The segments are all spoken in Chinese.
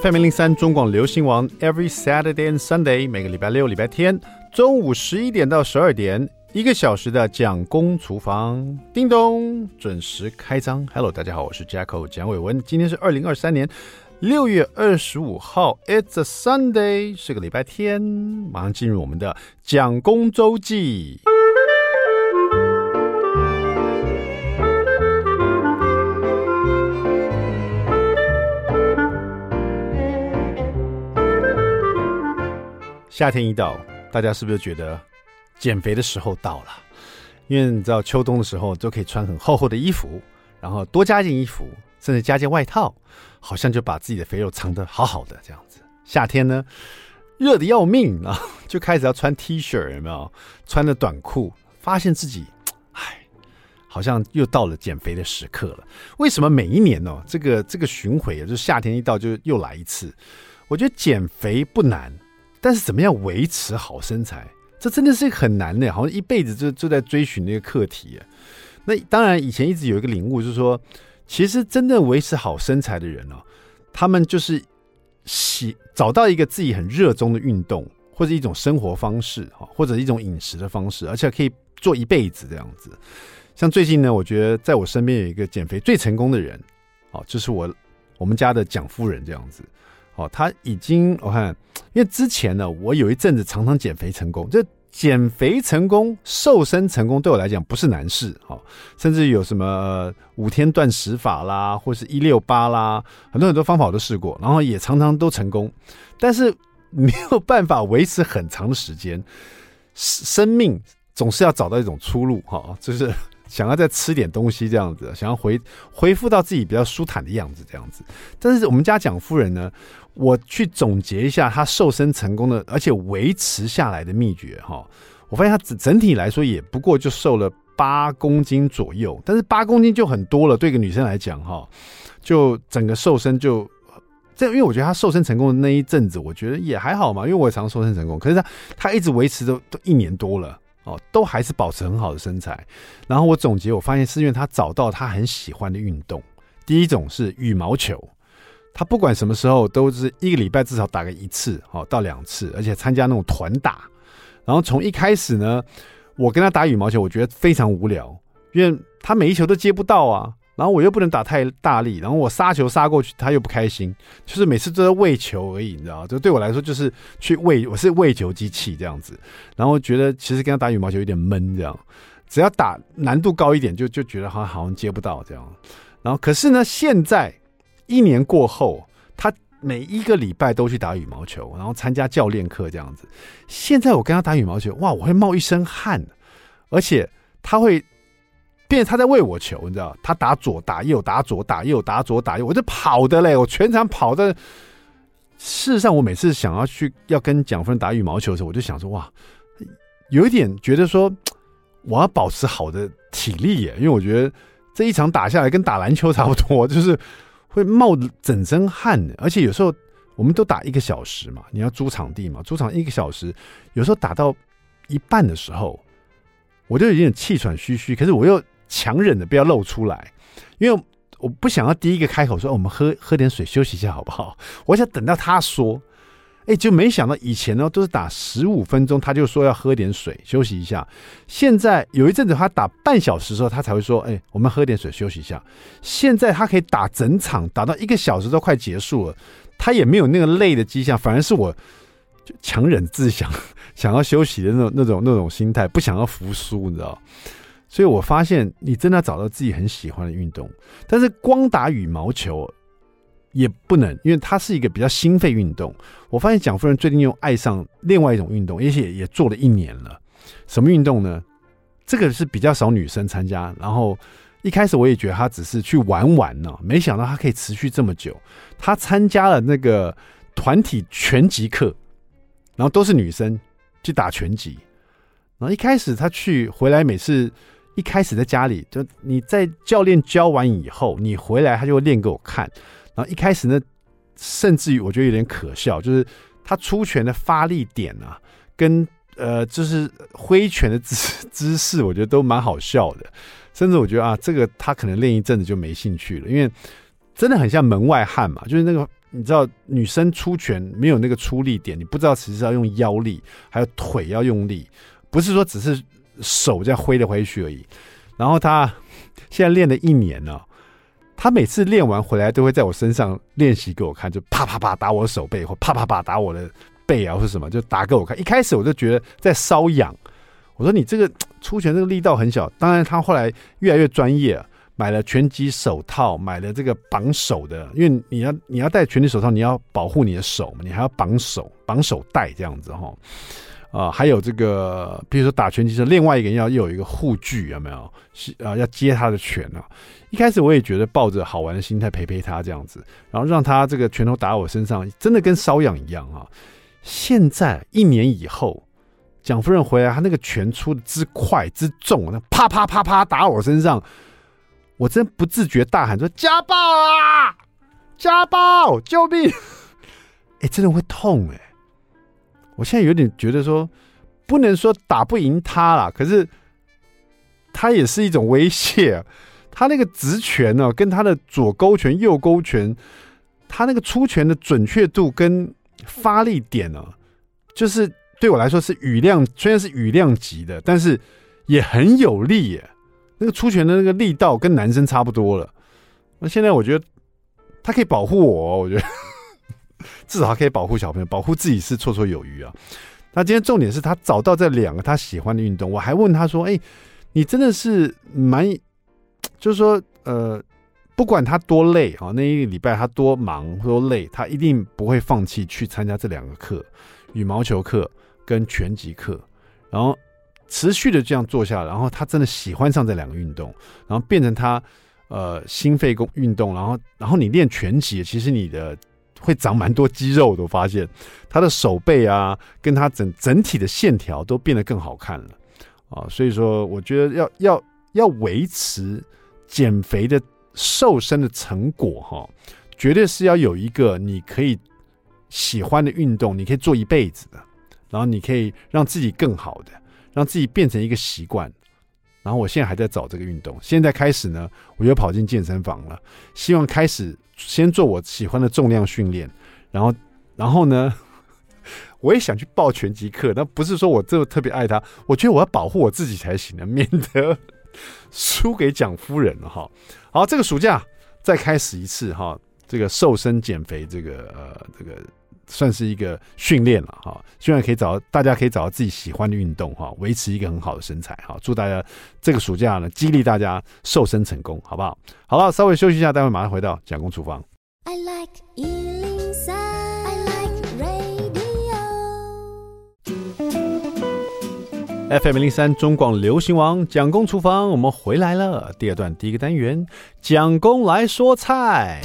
FM 零三中广流行网，Every Saturday and Sunday，每个礼拜六、礼拜天中午十一点到十二点，一个小时的蒋公厨房，叮咚，准时开张。Hello，大家好，我是 Jacko 蒋伟文，今天是二零二三年六月二十五号，It's a Sunday，是个礼拜天，马上进入我们的蒋公周记。夏天一到，大家是不是觉得减肥的时候到了？因为你知道秋冬的时候都可以穿很厚厚的衣服，然后多加件衣服，甚至加件外套，好像就把自己的肥肉藏得好好的这样子。夏天呢，热的要命啊，就开始要穿 T 恤，有没有？穿着短裤，发现自己，哎，好像又到了减肥的时刻了。为什么每一年呢、哦？这个这个巡回，就是夏天一到就又来一次。我觉得减肥不难。但是怎么样维持好身材，这真的是很难的，好像一辈子就就在追寻那个课题。那当然，以前一直有一个领悟，就是说，其实真正维持好身材的人哦，他们就是喜找到一个自己很热衷的运动，或者一种生活方式，或者一种饮食的方式，而且可以做一辈子这样子。像最近呢，我觉得在我身边有一个减肥最成功的人，哦，就是我我们家的蒋夫人这样子。哦，他已经我看，因为之前呢，我有一阵子常常减肥成功，这减肥成功、瘦身成功对我来讲不是难事，哦，甚至有什么五天断食法啦，或是一六八啦，很多很多方法我都试过，然后也常常都成功，但是 没有办法维持很长的时间，生命总是要找到一种出路，哈，就是。想要再吃点东西这样子，想要回恢复到自己比较舒坦的样子这样子。但是我们家蒋夫人呢，我去总结一下她瘦身成功的，而且维持下来的秘诀哈。我发现她整整体来说也不过就瘦了八公斤左右，但是八公斤就很多了，对一个女生来讲哈，就整个瘦身就这，因为我觉得她瘦身成功的那一阵子，我觉得也还好嘛，因为我也常瘦身成功，可是她她一直维持都都一年多了。哦，都还是保持很好的身材。然后我总结，我发现是因为他找到他很喜欢的运动。第一种是羽毛球，他不管什么时候都是一个礼拜至少打个一次，哦，到两次，而且参加那种团打。然后从一开始呢，我跟他打羽毛球，我觉得非常无聊，因为他每一球都接不到啊。然后我又不能打太大力，然后我杀球杀过去，他又不开心，就是每次都在喂球而已，你知道？就对我来说，就是去喂，我是喂球机器这样子。然后觉得其实跟他打羽毛球有点闷，这样，只要打难度高一点，就就觉得好像好像接不到这样。然后可是呢，现在一年过后，他每一个礼拜都去打羽毛球，然后参加教练课这样子。现在我跟他打羽毛球，哇，我会冒一身汗，而且他会。变他在喂我球，你知道？他打左打右，打左打右，打左打右，我就跑的嘞，我全场跑的。事实上，我每次想要去要跟蒋夫人打羽毛球的时候，我就想说，哇，有一点觉得说，我要保持好的体力耶，因为我觉得这一场打下来跟打篮球差不多，就是会冒整身汗，而且有时候我们都打一个小时嘛，你要租场地嘛，租场一个小时，有时候打到一半的时候，我就有点气喘吁吁，可是我又。强忍的不要露出来，因为我不想要第一个开口说，我们喝喝点水休息一下好不好？我想等到他说，哎，就没想到以前呢都是打十五分钟，他就说要喝点水休息一下。现在有一阵子他打半小时时候，他才会说，哎，我们喝点水休息一下。现在他可以打整场，打到一个小时都快结束了，他也没有那个累的迹象，反而是我就强忍自想想要休息的那种那种那种心态，不想要服输，你知道。所以我发现你真的找到自己很喜欢的运动，但是光打羽毛球也不能，因为它是一个比较心肺运动。我发现蒋夫人最近又爱上另外一种运动，而且也做了一年了。什么运动呢？这个是比较少女生参加。然后一开始我也觉得她只是去玩玩呢，没想到她可以持续这么久。她参加了那个团体拳击课，然后都是女生去打拳击。然后一开始她去回来，每次。一开始在家里，就你在教练教完以后，你回来他就会练给我看。然后一开始呢，甚至于我觉得有点可笑，就是他出拳的发力点啊，跟呃，就是挥拳的姿姿势，我觉得都蛮好笑的。甚至我觉得啊，这个他可能练一阵子就没兴趣了，因为真的很像门外汉嘛，就是那个你知道女生出拳没有那个出力点，你不知道其实要用腰力，还有腿要用力，不是说只是手这样挥来挥去而已。然后他现在练了一年了，他每次练完回来都会在我身上练习给我看，就啪啪啪打我手背，或啪啪啪打我的背啊，或是什么，就打给我看。一开始我就觉得在瘙痒，我说你这个出拳这个力道很小。当然他后来越来越专业。买了拳击手套，买了这个绑手的，因为你要你要戴拳击手套，你要保护你的手嘛，你还要绑手绑手带这样子哈，啊、还有这个，比如说打拳击的另外一个人要又有一个护具，有没有？是啊、要接他的拳啊。一开始我也觉得抱着好玩的心态陪陪他这样子，然后让他这个拳头打我身上，真的跟瘙痒一样啊。现在一年以后，蒋夫人回来，他那个拳出的之快之重，那啪啪啪啪打我身上。我真不自觉大喊说：“家暴啊！家暴！救命！” 哎、真的会痛哎、我现在有点觉得说，不能说打不赢他啦，可是他也是一种威胁、他那个直拳呢、跟他的左勾拳、右勾拳，他那个出拳的准确度跟发力点呢、就是对我来说是雨量，虽然是雨量级的，但是也很有力耶、那个出拳的那个力道跟男生差不多了，那现在我觉得他可以保护我、我觉得至少他可以保护小朋友，保护自己是绰绰有余啊。那今天重点是他找到这两个他喜欢的运动，我还问他说：“哎，你真的是蛮，就是说，呃，不管他多累啊，那一个礼拜他多忙多累，他一定不会放弃去参加这两个课，羽毛球课跟拳击课，然后。”持续的这样做下，然后他真的喜欢上这两个运动，然后变成他呃心肺功运动，然后然后你练拳击，其实你的会长蛮多肌肉的，我发现他的手背啊，跟他整整体的线条都变得更好看了啊，所以说我觉得要要要维持减肥的瘦身的成果哈，绝对是要有一个你可以喜欢的运动，你可以做一辈子的，然后你可以让自己更好的。让自己变成一个习惯，然后我现在还在找这个运动。现在开始呢，我又跑进健身房了，希望开始先做我喜欢的重量训练，然后，然后呢，我也想去报拳击课。那不是说我这特别爱他，我觉得我要保护我自己才行的，免得 输给蒋夫人了哈。好，这个暑假再开始一次哈，这个瘦身减肥，这个呃，这个。算是一个训练了哈，希望可以找大家可以找到自己喜欢的运动哈，维持一个很好的身材哈。祝大家这个暑假呢，激励大家瘦身成功，好不好？好了，稍微休息一下，待会马上回到蒋公厨房。I like 103, I like radio. FM 零三中广流行王蒋公厨房，我们回来了。第二段第一个单元，蒋公来说菜。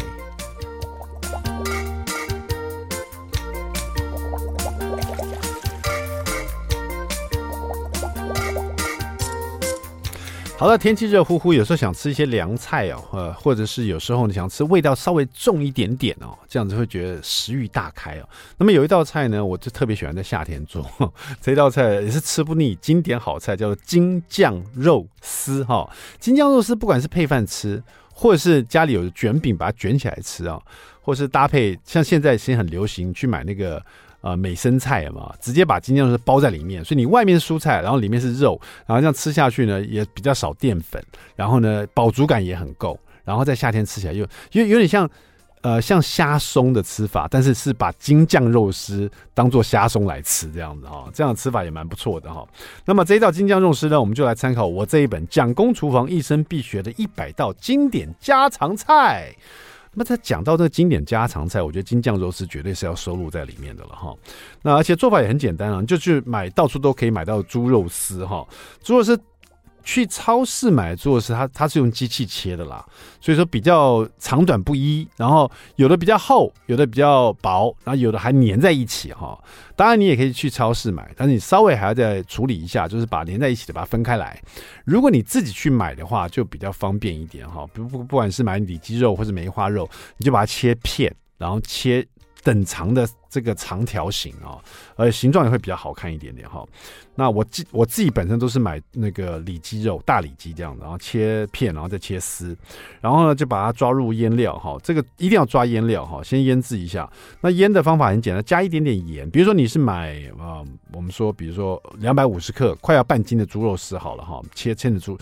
好了，天气热乎乎，有时候想吃一些凉菜哦，呃，或者是有时候你想吃味道稍微重一点点哦，这样子会觉得食欲大开哦。那么有一道菜呢，我就特别喜欢在夏天做，这道菜也是吃不腻，经典好菜，叫做京酱肉丝哈。京酱肉丝不管是配饭吃，或者是家里有卷饼把它卷起来吃啊，或是搭配像现在其实很流行去买那个。呃，美生菜嘛，直接把金酱肉丝包在里面，所以你外面是蔬菜，然后里面是肉，然后这样吃下去呢，也比较少淀粉，然后呢，饱足感也很够，然后在夏天吃起来又有有点像，呃，像虾松的吃法，但是是把京酱肉丝当做虾松来吃这样子哈，这样吃法也蛮不错的哈。那么这一道京酱肉丝呢，我们就来参考我这一本《蒋公厨房一生必学的一百道经典家常菜》。那他讲到这个经典家常菜，我觉得金酱肉丝绝对是要收录在里面的了哈。那而且做法也很简单啊，就去买到处都可以买到猪肉丝哈。猪肉丝去超市买做是，它它是用机器切的啦，所以说比较长短不一，然后有的比较厚，有的比较薄，然后有的还粘在一起哈。当然，你也可以去超市买，但是你稍微还要再处理一下，就是把连在一起的把它分开来。如果你自己去买的话，就比较方便一点哈。不不，不管是买里脊肉或者梅花肉，你就把它切片，然后切等长的这个长条形啊，而且形状也会比较好看一点点哈。那我自我自己本身都是买那个里脊肉，大里脊这样的，然后切片，然后再切丝，然后呢就把它抓入腌料哈。这个一定要抓腌料哈，先腌制一下。那腌的方法很简单，加一点点盐。比如说你是买啊，我们说比如说两百五十克，快要半斤的猪肉丝好了哈，切切的猪。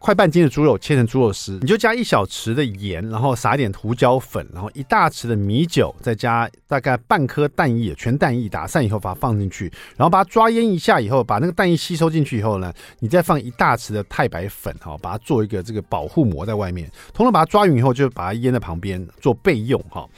快半斤的猪肉切成猪肉丝，你就加一小匙的盐，然后撒一点胡椒粉，然后一大匙的米酒，再加大概半颗蛋液，全蛋液打散以后把它放进去，然后把它抓腌一下以后，把那个蛋液吸收进去以后呢，你再放一大匙的太白粉，哈，把它做一个这个保护膜在外面，通通把它抓匀以后，就把它腌在旁边做备用，哈。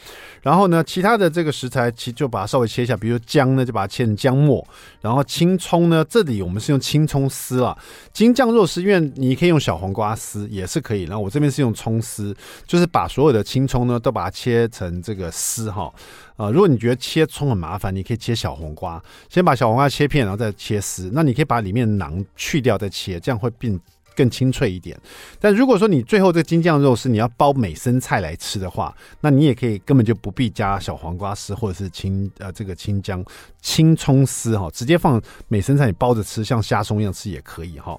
然后呢，其他的这个食材，其就把它稍微切一下，比如姜呢，就把它切成姜末。然后青葱呢，这里我们是用青葱丝了。京酱肉丝，因为你可以用小小黄瓜丝也是可以。然后我这边是用葱丝，就是把所有的青葱呢都把它切成这个丝哈。呃，如果你觉得切葱很麻烦，你可以切小黄瓜，先把小黄瓜切片，然后再切丝。那你可以把里面囊去掉再切，这样会变。更清脆一点，但如果说你最后这个京酱肉丝你要包美生菜来吃的话，那你也可以根本就不必加小黄瓜丝或者是青呃这个青姜青葱丝哈，直接放美生菜你包着吃，像虾松一样吃也可以哈。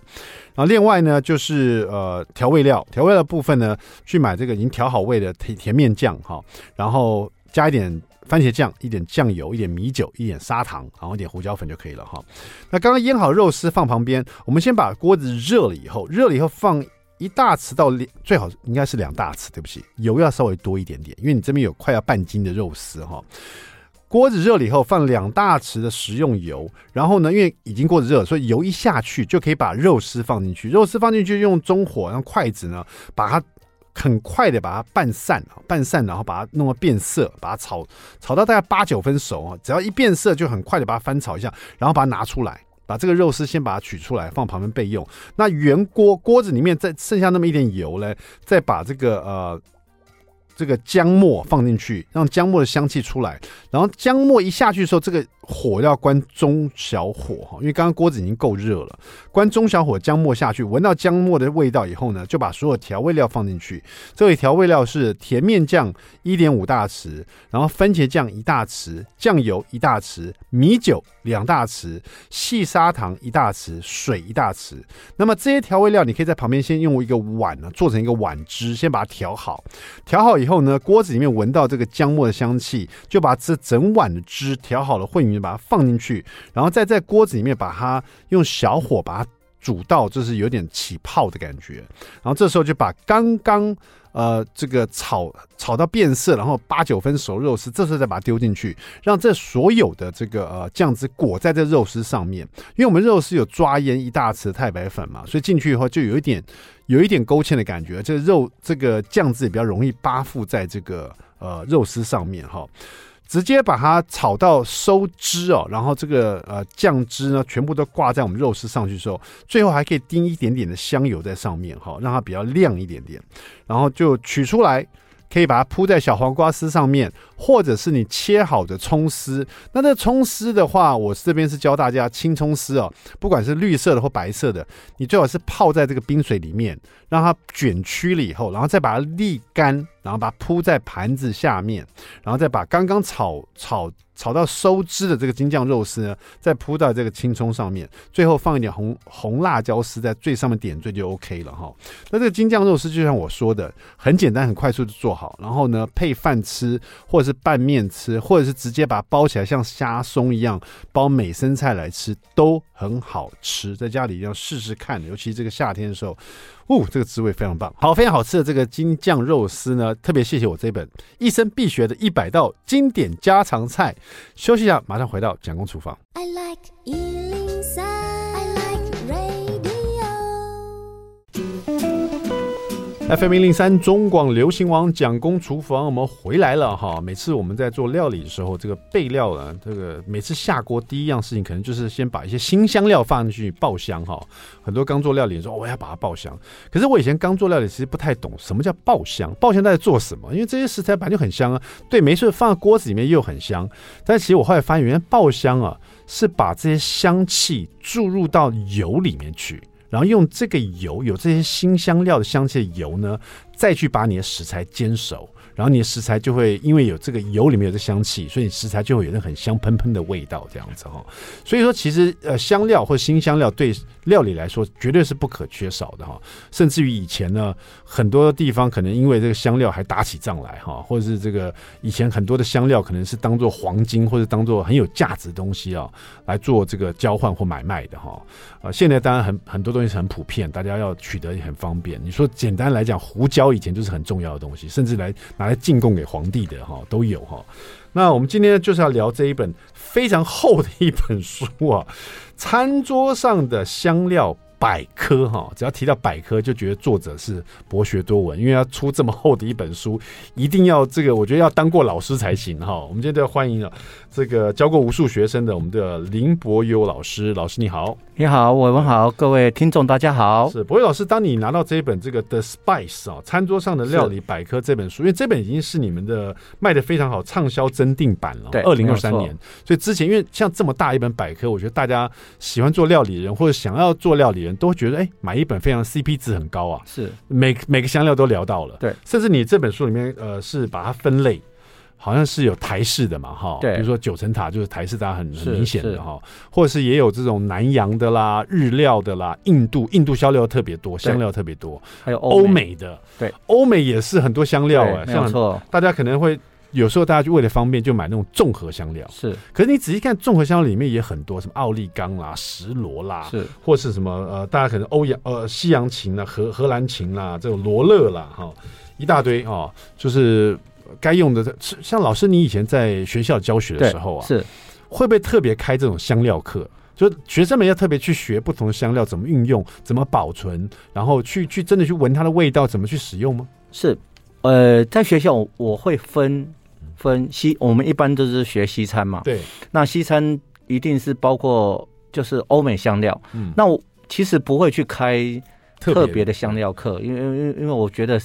然后另外呢就是呃调味料，调味料的部分呢去买这个已经调好味的甜甜面酱哈，然后加一点。番茄酱，一点酱油，一点米酒，一点砂糖，然后一点胡椒粉就可以了哈。那刚刚腌好肉丝放旁边，我们先把锅子热了以后，热了以后放一大匙到两，最好应该是两大匙，对不起，油要稍微多一点点，因为你这边有快要半斤的肉丝哈。锅子热了以后放两大匙的食用油，然后呢，因为已经锅子热了，所以油一下去就可以把肉丝放进去，肉丝放进去用中火，用筷子呢把它。很快的把它拌散啊，拌散，然后把它弄到变色，把它炒炒到大概八九分熟啊，只要一变色就很快的把它翻炒一下，然后把它拿出来，把这个肉丝先把它取出来放旁边备用。那原锅锅子里面再剩下那么一点油呢，再把这个呃。这个姜末放进去，让姜末的香气出来。然后姜末一下去的时候，这个火要关中小火哈，因为刚刚锅子已经够热了。关中小火，姜末下去，闻到姜末的味道以后呢，就把所有调味料放进去。这里调味料是甜面酱一点五大匙，然后番茄酱一大匙，酱油一大匙，米酒两大匙，细砂糖一大匙，水一大匙。那么这些调味料，你可以在旁边先用一个碗呢，做成一个碗汁，先把它调好，调好以后。以后呢，锅子里面闻到这个姜末的香气，就把这整碗的汁调好了混匀，把它放进去，然后再在锅子里面把它用小火把它煮到，就是有点起泡的感觉。然后这时候就把刚刚呃这个炒炒到变色，然后八九分熟肉丝，这时候再把它丢进去，让这所有的这个呃酱汁裹在这肉丝上面。因为我们肉丝有抓腌一大匙太白粉嘛，所以进去以后就有一点。有一点勾芡的感觉，这肉这个酱汁也比较容易扒附在这个呃肉丝上面哈。直接把它炒到收汁哦，然后这个呃酱汁呢全部都挂在我们肉丝上去的时候，最后还可以滴一点点的香油在上面哈，让它比较亮一点点，然后就取出来。可以把它铺在小黄瓜丝上面，或者是你切好的葱丝。那这葱丝的话，我这边是教大家青葱丝哦，不管是绿色的或白色的，你最好是泡在这个冰水里面，让它卷曲了以后，然后再把它沥干。然后把它铺在盘子下面，然后再把刚刚炒炒炒到收汁的这个京酱肉丝呢，再铺到这个青葱上面，最后放一点红红辣椒丝在最上面点缀就 OK 了哈。那这个京酱肉丝就像我说的，很简单，很快速的做好，然后呢配饭吃，或者是拌面吃，或者是直接把它包起来像虾松一样包美生菜来吃，都很好吃。在家里要试试看，尤其这个夏天的时候。哦，这个滋味非常棒，好，非常好吃的这个京酱肉丝呢，特别谢谢我这本一生必学的一百道经典家常菜。休息一下，马上回到蒋公厨房。I like FM 一零三中广流行王蒋公厨房，我们回来了哈。每次我们在做料理的时候，这个备料呢，这个每次下锅第一样事情，可能就是先把一些辛香料放进去爆香哈。很多刚做料理的时候，我要把它爆香。可是我以前刚做料理，其实不太懂什么叫爆香，爆香在做什么？因为这些食材本来就很香啊。对，没事，放在锅子里面又很香。但其实我后来发现，原来爆香啊，是把这些香气注入到油里面去。然后用这个油，有这些新香料的香气的油呢，再去把你的食材煎熟，然后你的食材就会因为有这个油里面有这香气，所以你食材就会有那很香喷喷的味道，这样子哈。所以说，其实呃香料或新香料对料理来说绝对是不可缺少的哈。甚至于以前呢，很多地方可能因为这个香料还打起仗来哈，或者是这个以前很多的香料可能是当做黄金或者当做很有价值的东西啊来做这个交换或买卖的哈。啊，现在当然很很多东西是很普遍，大家要取得也很方便。你说简单来讲，胡椒以前就是很重要的东西，甚至来来进贡给皇帝的哈都有哈。那我们今天就是要聊这一本非常厚的一本书啊，《餐桌上的香料百科》哈。只要提到百科，就觉得作者是博学多闻，因为要出这么厚的一本书，一定要这个，我觉得要当过老师才行哈。我们今天都要欢迎了这个教过无数学生的我们的林伯优老师，老师你好。你好，我文好，各位听众大家好。是博伟老师，当你拿到这一本这个《The Spice》啊，餐桌上的料理百科这本书，因为这本已经是你们的卖的非常好畅销增订版了，对，二零二三年。所以之前因为像这么大一本百科，我觉得大家喜欢做料理人或者想要做料理人都会觉得，哎，买一本非常 CP 值很高啊。是，每每个香料都聊到了，对，甚至你这本书里面呃是把它分类。好像是有台式的嘛，哈，对，比如说九层塔就是台式，大家很很明显的哈，或者是也有这种南洋的啦、日料的啦、印度印度香料特别多，香料特别多，还有欧美。的，对，欧美也是很多香料哎，没错，大家可能会有时候大家就为了方便就买那种综合香料，是，可是你仔细看综合香料里面也很多，什么奥利冈啦、石螺啦，是，或是什么呃，大家可能欧洋呃西洋芹啦、荷荷兰芹啦，这种罗勒啦，哈，一大堆哦，就是。该用的，像老师，你以前在学校教学的时候啊，是会不会特别开这种香料课？就学生们要特别去学不同的香料怎么运用、怎么保存，然后去去真的去闻它的味道，怎么去使用吗？是，呃，在学校我会分分西，我们一般都是学西餐嘛，对，那西餐一定是包括就是欧美香料，嗯，那我其实不会去开特别的香料课，因为因为因为我觉得。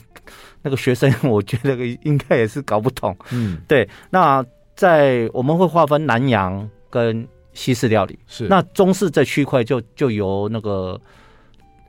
那个学生，我觉得应该也是搞不懂。嗯，对。那在我们会划分南洋跟西式料理，是那中式这区块就就由那个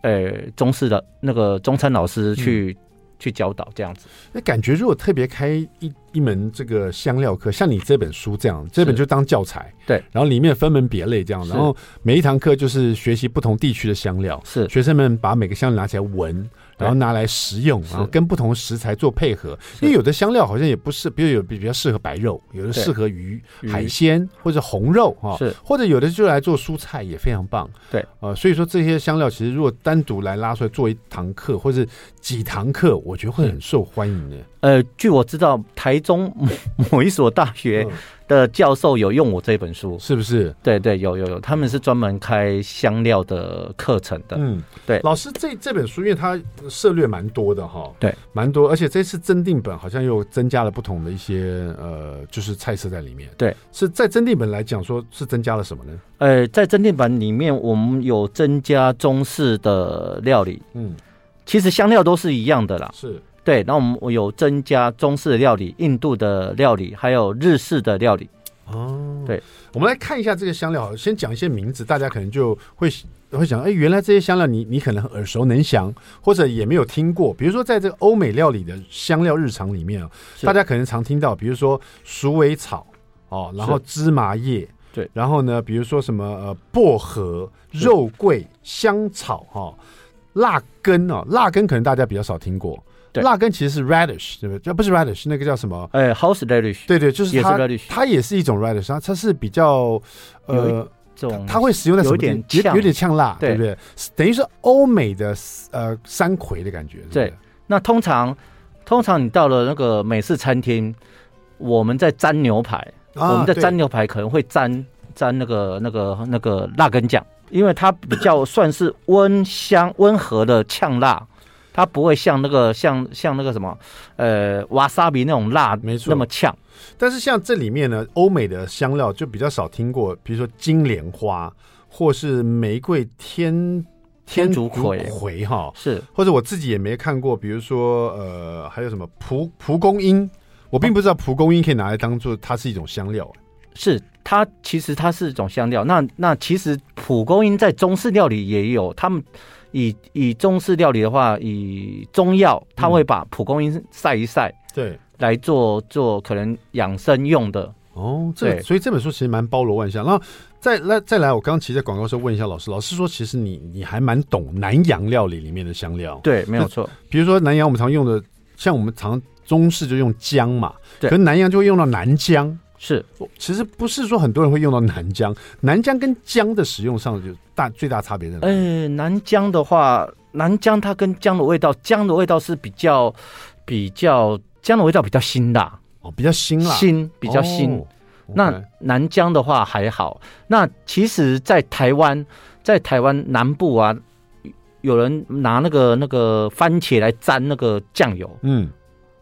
呃中式的那个中餐老师去、嗯、去教导这样子。那感觉如果特别开一一门这个香料课，像你这本书这样，这本就当教材，对。然后里面分门别类这样，然后每一堂课就是学习不同地区的香料，是学生们把每个香料拿起来闻。然后拿来食用，然后跟不同食材做配合，因为有的香料好像也不是，比如有比比较适合白肉，有的适合鱼、海鲜或者红肉哈，是。或者有的就来做蔬菜也非常棒。对，呃，所以说这些香料其实如果单独来拉出来做一堂课或者几堂课，我觉得会很受欢迎的。呃，据我知道，台中某 某一所大学。嗯的教授有用我这本书，是不是？对对，有有有，他们是专门开香料的课程的。嗯，对。老师，这这本书因为它涉略蛮多的哈，对，蛮多，而且这次增订本好像又增加了不同的一些呃，就是菜色在里面。对，是在增订本来讲，说是增加了什么呢？呃，在增订本里面，我们有增加中式的料理。嗯，其实香料都是一样的啦。是。对，那我们我有增加中式的料理、印度的料理，还有日式的料理。哦，对，我们来看一下这个香料，先讲一些名字，大家可能就会会想，哎，原来这些香料你你可能耳熟能详，或者也没有听过。比如说，在这个欧美料理的香料日常里面啊，大家可能常听到，比如说鼠尾草哦，然后芝麻叶，对，然后呢，比如说什么呃薄荷、肉桂、香草哈、哦，辣根哦，辣根可能大家比较少听过。辣根其实是 radish，对不对？这不是 radish，那个叫什么？哎，house radish。对对，就是它，它也是一种 radish，它它是比较呃，这种它会使用在什么？有点有点呛辣，对不对？等于是欧美的呃山葵的感觉。对，那通常通常你到了那个美式餐厅，我们在沾牛排，我们在沾牛排可能会沾沾那个那个那个辣根酱，因为它比较算是温香温和的呛辣。它不会像那个像像那个什么，呃，瓦萨比那种辣，没错，那么呛。但是像这里面呢，欧美的香料就比较少听过，比如说金莲花，或是玫瑰天天竺葵葵哈，是，或者我自己也没看过，比如说呃，还有什么蒲蒲公英，我并不知道蒲公英可以拿来当做它是一种香料。是它其实它是一种香料。那那其实蒲公英在中式料理也有，他们。以以中式料理的话，以中药他会把蒲公英晒一晒，对来做做可能养生用的。哦，这所以这本书其实蛮包罗万象。然后再来再来，我刚刚其实在广告时候问一下老师，老师说其实你你还蛮懂南洋料理里面的香料。对，没有错。比如说南洋，我们常用的，像我们常中式就用姜嘛，对，可是南洋就会用到南姜。是，其实不是说很多人会用到南姜，南姜跟姜的使用上就大最大差别在哪？呃，南姜的话，南姜它跟姜的味道，姜的味道是比较比较姜的味道比较辛辣哦，比较辛辣，辛比较辛。哦、那南姜的话还好。那其实，在台湾，在台湾南部啊，有人拿那个那个番茄来沾那个酱油。嗯，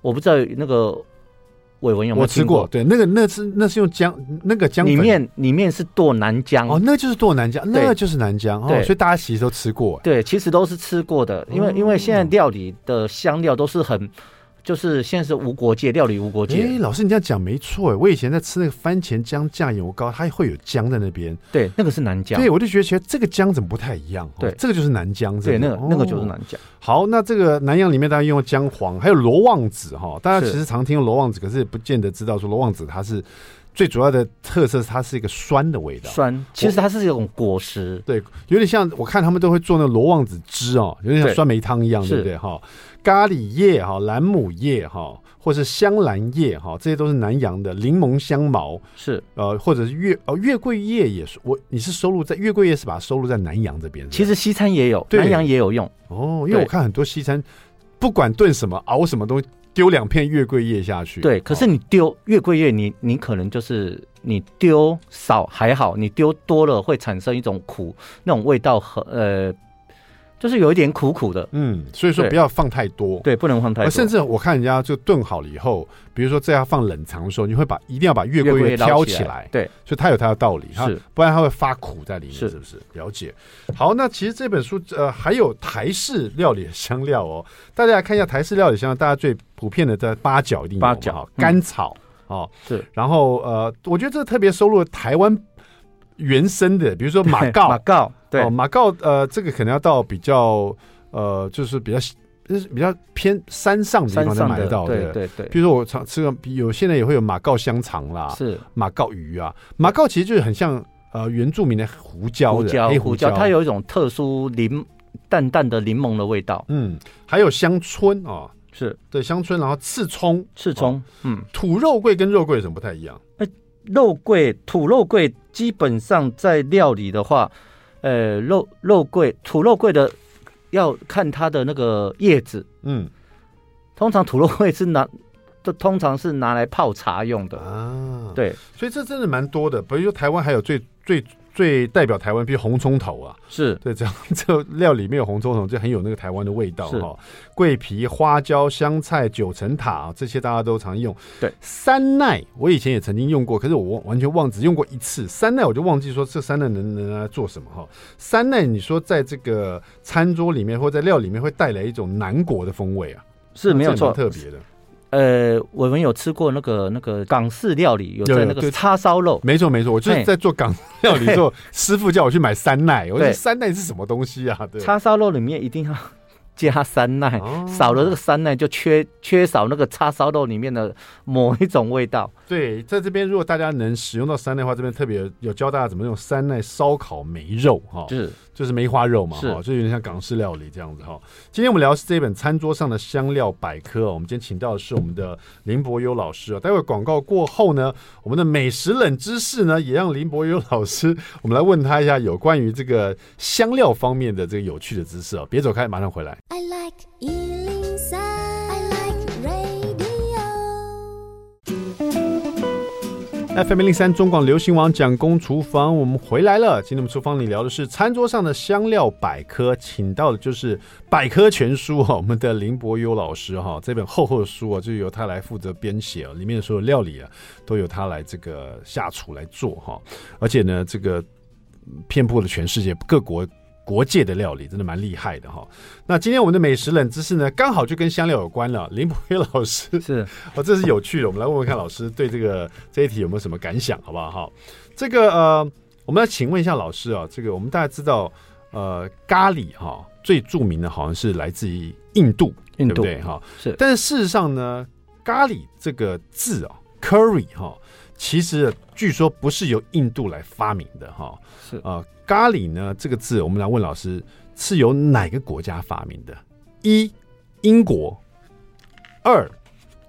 我不知道那个。伟文有没有吃过？对，那个那是那是用姜，那个姜里面里面是剁南姜哦，那就是剁南姜，那个就是南姜哦，所以大家其实都吃过。对，其实都是吃过的，因为因为现在料理的香料都是很。就是现在是无国界料理，无国界。哎，老师，你这样讲没错哎。我以前在吃那个番茄姜酱油膏，它会有姜在那边。对，那个是南姜。对，我就觉得其实这个姜怎么不太一样？对，这个就是南姜。对，那个那个就是南姜。好，那这个南洋里面大家用姜黄，还有罗望子哈。大家其实常听罗望子，可是也不见得知道说罗望子它是最主要的特色，是它是一个酸的味道。酸，其实它是一种果实。对，有点像我看他们都会做那个罗望子汁哦，有点像酸梅汤一样，对不对？哈，咖喱叶哈，兰姆叶哈。或是香兰叶哈，这些都是南洋的柠檬香茅。是。呃，或者是月呃月桂叶也是我你是收录在月桂叶是把它收录在南洋这边，其实西餐也有，南洋也有用。哦，因为我看很多西餐不管炖什么熬什么东西，丢两片月桂叶下去，对，可是你丢月桂叶，你你可能就是你丢少还好，你丢多了会产生一种苦那种味道和呃。就是有一点苦苦的，嗯，所以说不要放太多，对，对，不能放太多。甚至我看人家就炖好了以后，比如说这要放冷藏的时候，你会把一定要把月桂叶挑起来，对，所以它有它的道理，是，不然它会发苦在里面，是，是不是？了解。好，那其实这本书呃还有台式料理的香料哦，大家来看一下台式料理香料，大家最普遍的在八角一定有八角、甘草哦，是。然后呃，我觉得这个特别收录台湾原生的，比如说马告，马告。对，哦，马告，呃，这个可能要到比较，呃，就是比较，就是比较偏山上的地方才买得到的。对对对。比如说我常吃个，有现在也会有马告香肠啦，是马告鱼啊。马告其实就是很像呃原住民的胡椒的胡椒黑胡椒，它有一种特殊柠淡淡的柠檬的味道。嗯，还有香椿哦，是对香椿，然后刺葱，刺葱，嗯，土肉桂跟肉桂有什么不太一样？哎，肉桂土肉桂基本上在料理的话。呃，肉肉桂土肉桂的要看它的那个叶子，嗯，通常土肉桂是拿，这通常是拿来泡茶用的啊，对，所以这真的蛮多的。比如说台湾还有最最。最代表台湾，比如红葱头啊，是对这样这料里面有红葱头，就很有那个台湾的味道哈。桂皮、花椒、香菜、九层塔啊，这些大家都常用。对，三奈我以前也曾经用过，可是我完全忘，只用过一次。三奈我就忘记说这三奈能能拿来做什么哈。三奈你说在这个餐桌里面或在料里面会带来一种南国的风味啊，是没有错，特别的。呃，我们有吃过那个那个港式料理，有在那个叉烧肉，没错没错，我就是在做港料理的时候，师傅叫我去买三奈，我说三奈是什么东西啊？对，叉烧肉里面一定要加三奈，少了这个三奈就缺缺少那个叉烧肉里面的某一种味道。对，在这边如果大家能使用到山奈的话，这边特别有教大家怎么用山奈烧烤梅肉哈，是。就是梅花肉嘛，哈，就有点像港式料理这样子哈。今天我们聊的是这本《餐桌上的香料百科》，我们今天请到的是我们的林博优老师啊。待会广告过后呢，我们的美食冷知识呢，也让林博优老师，我们来问他一下有关于这个香料方面的这个有趣的知识啊。别走开，马上回来。I like FM 零三中广流行网蒋公厨房，我们回来了。今天我们厨房里聊的是餐桌上的香料百科，请到的就是百科全书哈，我们的林伯优老师哈，这本厚厚的书啊，就由他来负责编写啊，里面的所有料理啊，都由他来这个下厨来做哈，而且呢，这个遍布了全世界各国。国界的料理真的蛮厉害的哈。那今天我们的美食冷知识呢，刚好就跟香料有关了。林伯优老师是 哦，这是有趣的。我们来问问看老师对这个这一题有没有什么感想，好不好？哈，这个呃，我们来请问一下老师啊，这个我们大家知道，呃，咖喱哈最著名的好像是来自于印度，印度对不对哈？是。但是事实上呢，咖喱这个字啊，curry 哈，其实据说不是由印度来发明的哈。是啊，咖喱呢这个字，我们来问老师，是由哪个国家发明的？一、英国；二、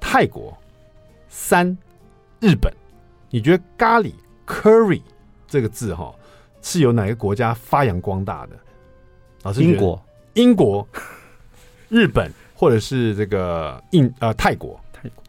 泰国；三、日本。你觉得咖喱 curry 这个字哈，是由哪个国家发扬光大的？老师，英国、英国、日本，或者是这个印呃泰国？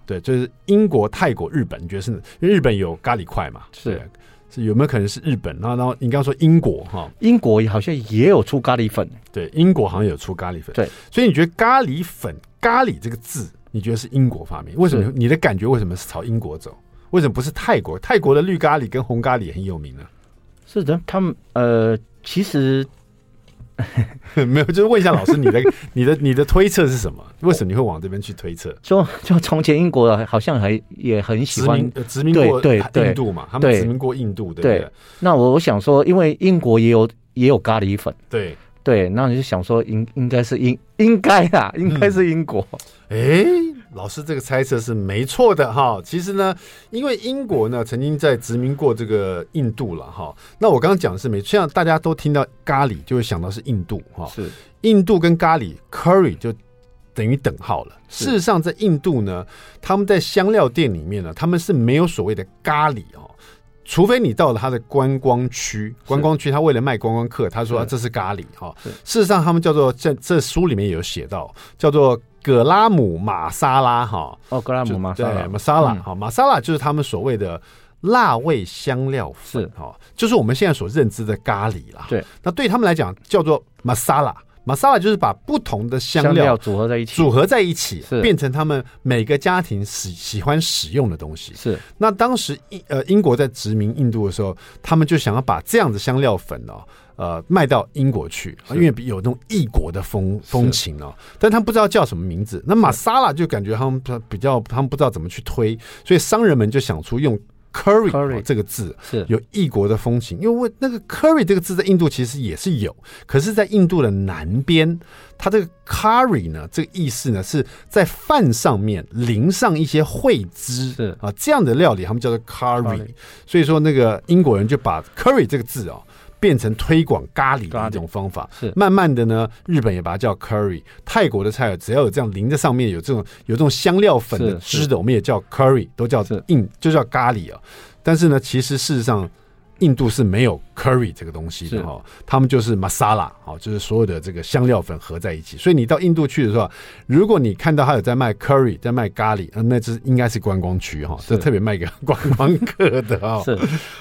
对，就是英国、泰国、日本。你觉得是？因为日本有咖喱块嘛？是是有没有可能是日本？然后然后你刚刚说英国哈，英国好像也有出咖喱粉。对，英国好像有出咖喱粉。对，所以你觉得咖喱粉、咖喱这个字，你觉得是英国发明？为什么？你的感觉为什么是朝英国走？为什么不是泰国？泰国的绿咖喱跟红咖喱很有名呢？是的，他们呃，其实 没有，就是问一下老师，你的、你的、你的推测是什么？为什么你会往这边去推测？就就从前英国好像还也很喜欢殖民过对印度嘛，他们殖民过印度，对不对？那我想说，因为英国也有也有咖喱粉，对对，那你就想说，应应该是英应该啊，应该是英国。诶老师这个猜测是没错的哈，其实呢，因为英国呢曾经在殖民过这个印度了哈。那我刚刚讲的是没错，像大家都听到咖喱就会想到是印度哈，是印度跟咖喱 curry 就等于等号了。事实上，在印度呢，他们在香料店里面呢，他们是没有所谓的咖喱哦，除非你到了他的观光区，观光区他为了卖观光客，他说这是咖喱哈。事实上，他们叫做在这书里面也有写到叫做。葛拉姆玛莎拉哈。哦，格拉姆玛莎拉。玛莎拉哈玛莎拉就是他们所谓的辣味香料粉哈，就是我们现在所认知的咖喱啦。对，那对他们来讲叫做玛莎拉，玛莎拉就是把不同的香料组合在一起，组合在一起，变成他们每个家庭喜喜欢使用的东西。是，那当时英呃英国在殖民印度的时候，他们就想要把这样的香料粉哦。呃，卖到英国去，因为有那种异国的风风情哦，但他们不知道叫什么名字。那玛莎拉就感觉他们比较，他们不知道怎么去推，所以商人们就想出用 curry, curry 这个字，是有异国的风情。因为那个 curry 这个字在印度其实也是有，可是，在印度的南边，它这个 curry 呢，这个意思呢是在饭上面淋上一些烩汁，是啊，这样的料理他们叫做 curry。所以说，那个英国人就把 curry 这个字哦。变成推广咖喱的一种方法，是慢慢的呢，日本也把它叫 curry，泰国的菜只要有这样淋在上面有这种有这种香料粉的汁的，我们也叫 curry，都叫印就叫咖喱啊。但是呢，其实事实上。印度是没有 curry 这个东西的哈，他们就是 masala，好，就是所有的这个香料粉合在一起。所以你到印度去的时候，如果你看到他有在卖 curry，在卖咖喱，那这应该是观光区哈，这特别卖给观光客的啊。是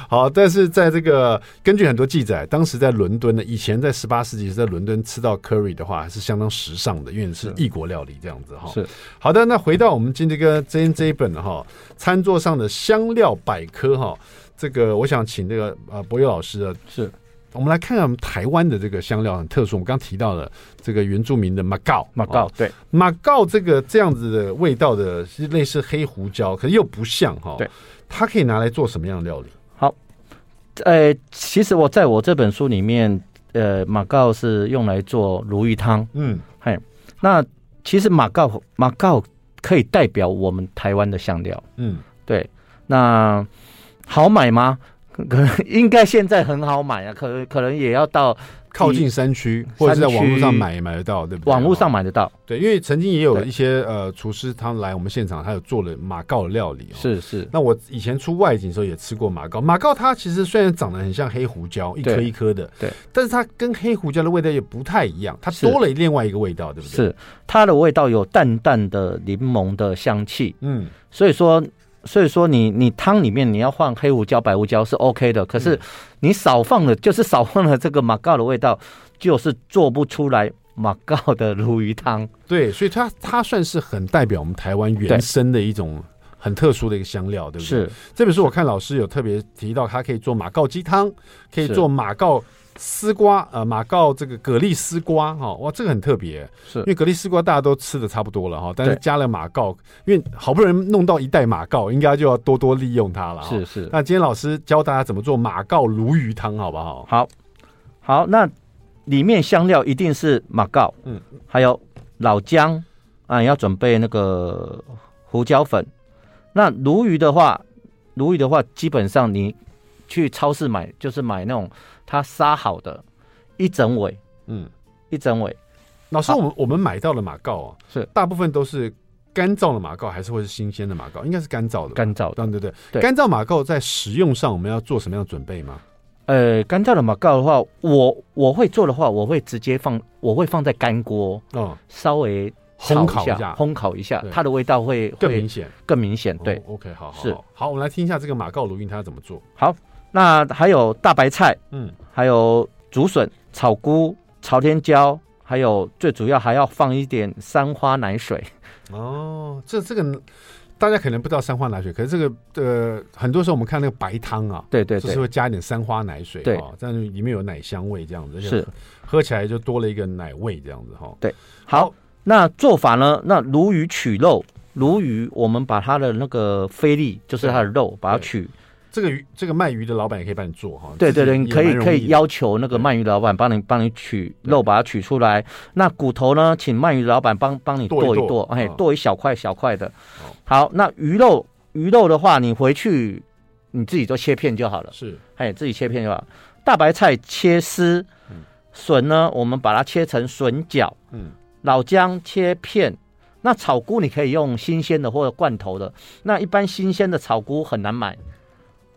好，但是在这个根据很多记载，当时在伦敦呢，以前在十八世纪在伦敦吃到 curry 的话，还是相当时尚的，因为是异国料理这样子哈。是好的，那回到我们今天这个这这一本哈，餐桌上的香料百科哈。这个我想请这个呃博友老师啊，是我们来看看我们台湾的这个香料很特殊。我们刚提到了这个原住民的马告，马告对马告这个这样子的味道的，是类似黑胡椒，可是又不像哈。对，它可以拿来做什么样的料理？好，呃，其实我在我这本书里面，呃，马告是用来做鲈鱼汤。嗯，嘿，那其实马告马告可以代表我们台湾的香料。嗯，对，那。好买吗？可能应该现在很好买啊，可能可能也要到靠近山区，或者是在网络上买也买得到，对不对？网络上买得到，对，因为曾经也有一些呃厨师，他们来我们现场，他有做了马告的料理，哦。是是。那我以前出外景的时候也吃过马告，马告它其实虽然长得很像黑胡椒，一颗一颗的，对，但是它跟黑胡椒的味道也不太一样，它多了另外一个味道，对不对？是，它的味道有淡淡的柠檬的香气，嗯，所以说。所以说你，你你汤里面你要放黑胡椒、白胡椒是 OK 的，可是你少放了，就是少放了这个马告的味道，就是做不出来马告的鲈鱼汤。对，所以它它算是很代表我们台湾原生的一种很特殊的一个香料，对不对？是。这本书我看老师有特别提到，它可以做马告鸡汤，可以做马告。丝瓜，呃，马告这个蛤蜊丝瓜，哈，哇，这个很特别，是因为蛤蜊丝瓜大家都吃的差不多了哈，但是加了马告，因为好不容易弄到一袋马告，应该就要多多利用它了。是是。那今天老师教大家怎么做马告鲈鱼汤，好不好？好，好，那里面香料一定是马告，嗯，还有老姜啊，要准备那个胡椒粉。那鲈鱼的话，鲈鱼的话，基本上你去超市买，就是买那种它杀好的，一整尾，嗯，一整尾。老师，我们我们买到的马告啊，是大部分都是干燥的马告，还是会是新鲜的马告？应该是干燥的，干燥的，对对对。干燥马告在食用上，我们要做什么样的准备吗？呃，干燥的马告的话，我我会做的话，我会直接放，我会放在干锅，嗯，稍微烘烤一下，烘烤一下，它的味道会更明显，更明显。对，OK，好，好好，我们来听一下这个马告鲈鱼它要怎么做。好，那还有大白菜，嗯，还有竹笋、草菇、朝天椒，还有最主要还要放一点三花奶水。哦，这这个。大家可能不知道三花奶水，可是这个呃，很多时候我们看那个白汤啊，对对，就是会加一点三花奶水，对，这样里面有奶香味，这样子是喝起来就多了一个奶味，这样子哈。对，好，那做法呢？那鲈鱼取肉，鲈鱼我们把它的那个菲力，就是它的肉，把它取。这个鱼，这个卖鱼的老板也可以帮你做哈。对对对，你可以可以要求那个卖鱼老板帮你帮你取肉，把它取出来。那骨头呢，请卖鱼老板帮帮你剁一剁，哎，剁一小块小块的。好，那鱼肉鱼肉的话，你回去你自己都切片就好了。是，哎，自己切片就好。大白菜切丝，笋呢，我们把它切成笋角。嗯，老姜切片。那草菇你可以用新鲜的或者罐头的。那一般新鲜的草菇很难买。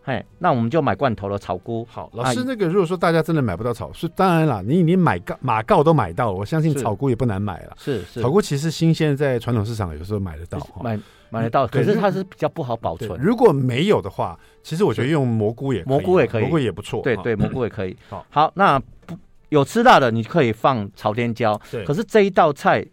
哎，那我们就买罐头的草菇。好，老师，那个如果说大家真的买不到草，是当然啦，你你买告马告都买到了，我相信草菇也不难买了。是是，草菇其实新鲜，在传统市场有时候买得到，买买得到，可是它是比较不好保存。如果没有的话，其实我觉得用蘑菇也蘑菇也可以，蘑菇也不错。对对，蘑菇也可以。好，好，那不有吃辣的，你可以放朝天椒。对，可是这一道菜，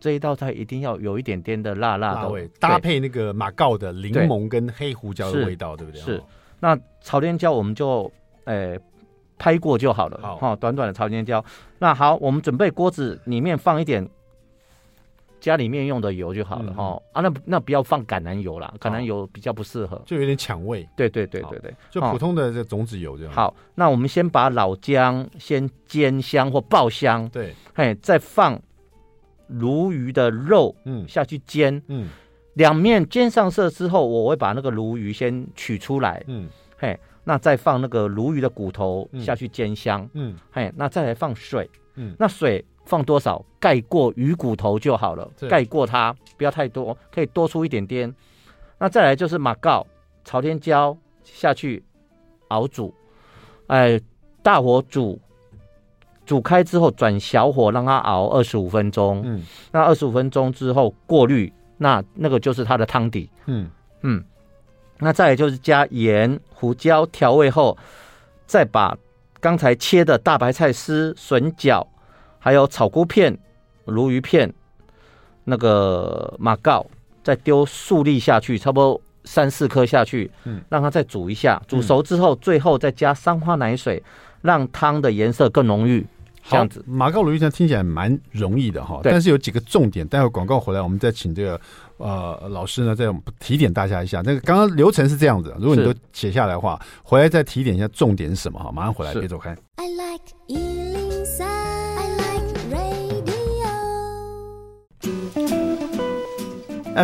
这一道菜一定要有一点点的辣辣的味，搭配那个马告的柠檬跟黑胡椒的味道，对不对？是。那朝天椒我们就诶、欸、拍过就好了，好哈，短短的朝天椒。那好，我们准备锅子里面放一点家里面用的油就好了哈、嗯、啊，那那不要放橄榄油啦，橄榄油比较不适合，就有点抢味。对对对对对，就普通的这种子油这样。好，那我们先把老姜先煎香或爆香，对，嘿，再放鲈鱼的肉嗯下去煎嗯。两面煎上色之后，我会把那个鲈鱼先取出来，嗯，嘿，那再放那个鲈鱼的骨头下去煎香，嗯，嘿，那再来放水，嗯，那水放多少？盖过鱼骨头就好了，盖过它，不要太多，可以多出一点点。那再来就是马告、朝天椒下去熬煮，哎，大火煮，煮开之后转小火让它熬二十五分钟，嗯，那二十五分钟之后过滤。那那个就是它的汤底，嗯。嗯，那再来就是加盐、胡椒调味后，再把刚才切的大白菜丝、笋角，还有草菇片、鲈鱼片，那个马告，再丢数粒下去，差不多三四颗下去，嗯，让它再煮一下，煮熟之后，最后再加三花奶水，让汤的颜色更浓郁。这样子，马告鲈鱼这样听起来蛮容易的哈，但是有几个重点。待会广告回来，我们再请这个呃老师呢，再提点大家一下。那个刚刚流程是这样子，如果你都写下来的话，回来再提点一下重点是什么哈。马上回来，别走开。I like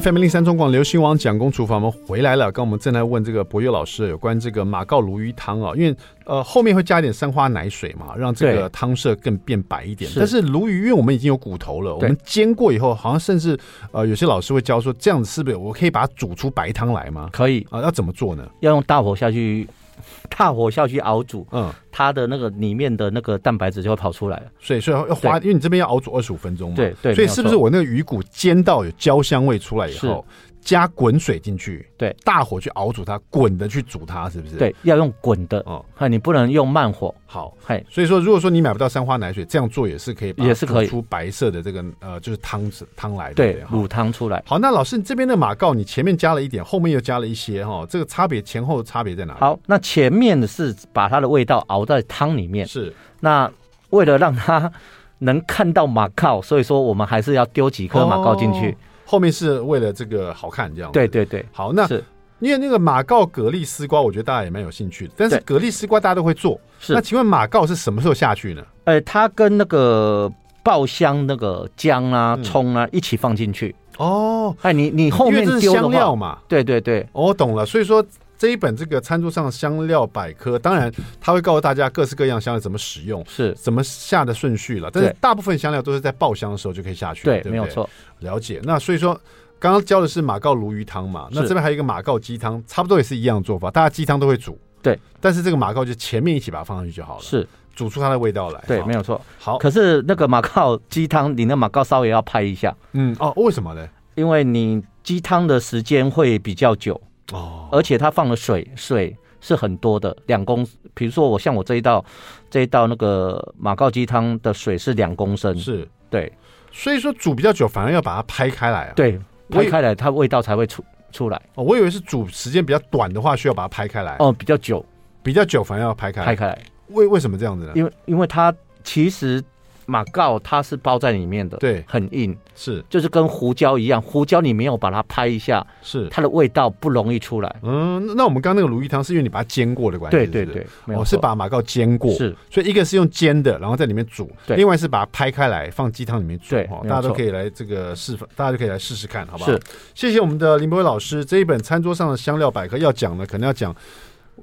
FM 零三中广流行网蒋公厨房，我们回来了。刚我们正在问这个博越老师有关这个马告鲈鱼汤啊，因为呃后面会加一点三花奶水嘛，让这个汤色更变白一点。但是鲈鱼，因为我们已经有骨头了，我们煎过以后，好像甚至呃有些老师会教说，这样子是不是我可以把它煮出白汤来吗？可以啊，要怎么做呢？要用大火下去。大火下去熬煮，嗯，它的那个里面的那个蛋白质就会跑出来了，所以所以要花，因为你这边要熬煮二十五分钟嘛，对对，所以是不是我那个鱼骨煎到有焦香味出来以后？加滚水进去，对，大火去熬煮它，滚的去煮它，是不是？对，要用滚的哦，你不能用慢火。好，嘿，所以说，如果说你买不到三花奶水，这样做也是可以，也是可以出白色的这个呃，就是汤汁汤来的，对，卤汤出来。好，那老师，你这边的马告，你前面加了一点，后面又加了一些哈，这个差别前后的差别在哪里？好，那前面的是把它的味道熬在汤里面，是。那为了让它能看到马告，所以说我们还是要丢几颗马告进去。后面是为了这个好看，这样对对对。好，那是因为那个马告蛤蜊丝瓜，我觉得大家也蛮有兴趣的。但是蛤蜊丝瓜大家都会做，是。那请问马告是什么时候下去呢？呃，它跟那个爆香那个姜啊、葱啊一起放进去。哦，哎，你你后面丢香料嘛？对对对，我、哦、懂了。所以说这一本这个餐桌上的香料百科，当然他会告诉大家各式各样香料怎么使用，是怎么下的顺序了。但是大部分香料都是在爆香的时候就可以下去，对，对对没有错。了解。那所以说刚刚教的是马告鲈鱼汤嘛？那这边还有一个马告鸡汤，差不多也是一样做法。大家鸡汤都会煮，对。但是这个马告就前面一起把它放上去就好了，是。煮出它的味道来，对，没有错。好，可是那个马告鸡汤，你那马告稍微要拍一下。嗯，哦，为什么呢？因为你鸡汤的时间会比较久哦，而且它放的水水是很多的，两公。比如说我像我这一道这一道那个马告鸡汤的水是两公升，是对。所以说煮比较久，反而要把它拍开来啊。对，拍开来它味道才会出出来。哦，我以为是煮时间比较短的话，需要把它拍开来。哦，比较久，比较久，反而要拍开拍开来。为为什么这样子呢？因为因为它其实马告它是包在里面的，对，很硬，是。就是跟胡椒一样，胡椒你没有把它拍一下，是。它的味道不容易出来。嗯，那我们刚刚那个鲈鱼汤是因为你把它煎过的关系，对对对，我、哦、是把马告煎过，是，所以一个是用煎的，然后在里面煮，对，另外是把它拍开来放鸡汤里面煮，对，大家都可以来这个试，大家都可以来试试看，好不好？是，谢谢我们的林博伟老师，这一本餐桌上的香料百科要讲的，可能要讲。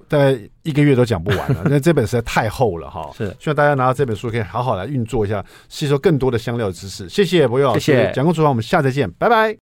大概一个月都讲不完了，那这本实在太厚了哈。是，希望大家拿到这本书可以好好来运作一下，吸收更多的香料知识。谢谢博友谢谢。蒋公厨房，我们下次见，拜拜。